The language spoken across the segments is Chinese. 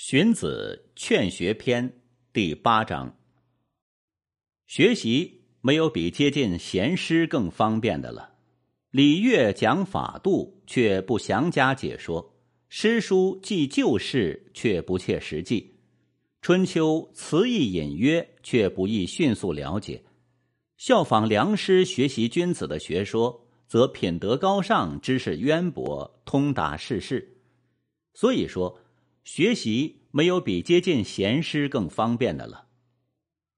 荀子《劝学篇》第八章：学习没有比接近贤师更方便的了。礼乐讲法度，却不详加解说；诗书记旧事，却不切实际；春秋词意隐约，却不易迅速了解。效仿良师学习君子的学说，则品德高尚，知识渊博，通达世事。所以说。学习没有比接近贤师更方便的了，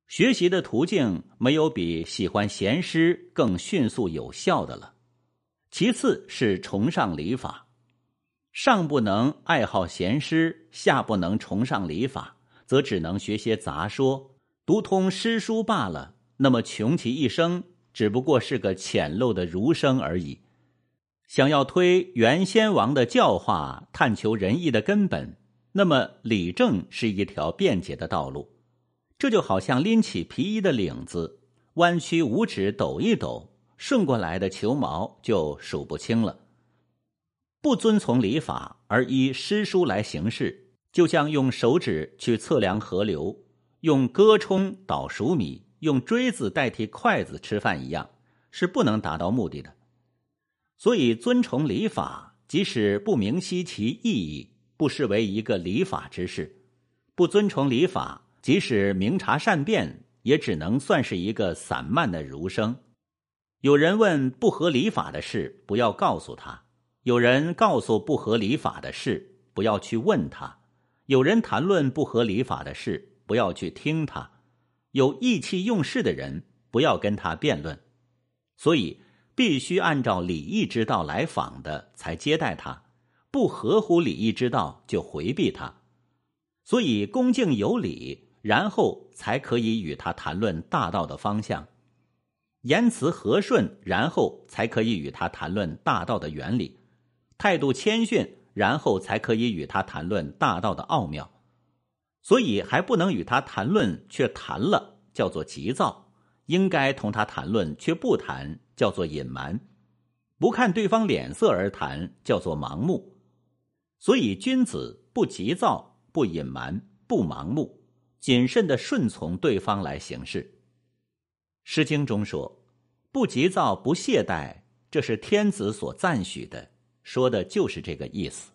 学习的途径没有比喜欢贤师更迅速有效的了。其次是崇尚礼法，上不能爱好贤师，下不能崇尚礼法，则只能学些杂说，读通诗书罢了。那么穷其一生，只不过是个浅陋的儒生而已。想要推原先王的教化，探求仁义的根本。那么，理政是一条便捷的道路，这就好像拎起皮衣的领子，弯曲五指抖一抖，顺过来的球毛就数不清了。不遵从礼法而依诗书来行事，就像用手指去测量河流，用戈冲捣熟米，用锥子代替筷子吃饭一样，是不能达到目的的。所以，遵从礼法，即使不明晰其意义。不视为一个礼法之事，不遵从礼法，即使明察善辩，也只能算是一个散漫的儒生。有人问不合礼法的事，不要告诉他；有人告诉不合礼法的事，不要去问他；有人谈论不合礼法的事，不要去听他；有意气用事的人，不要跟他辩论。所以，必须按照礼义之道来访的，才接待他。不合乎礼义之道，就回避他；所以恭敬有礼，然后才可以与他谈论大道的方向；言辞和顺，然后才可以与他谈论大道的原理；态度谦逊，然后才可以与他谈论大道的奥妙。所以还不能与他谈论，却谈了，叫做急躁；应该同他谈论，却不谈，叫做隐瞒；不看对方脸色而谈，叫做盲目。所以，君子不急躁，不隐瞒，不盲目，谨慎的顺从对方来行事。《诗经》中说：“不急躁，不懈怠，这是天子所赞许的。”说的就是这个意思。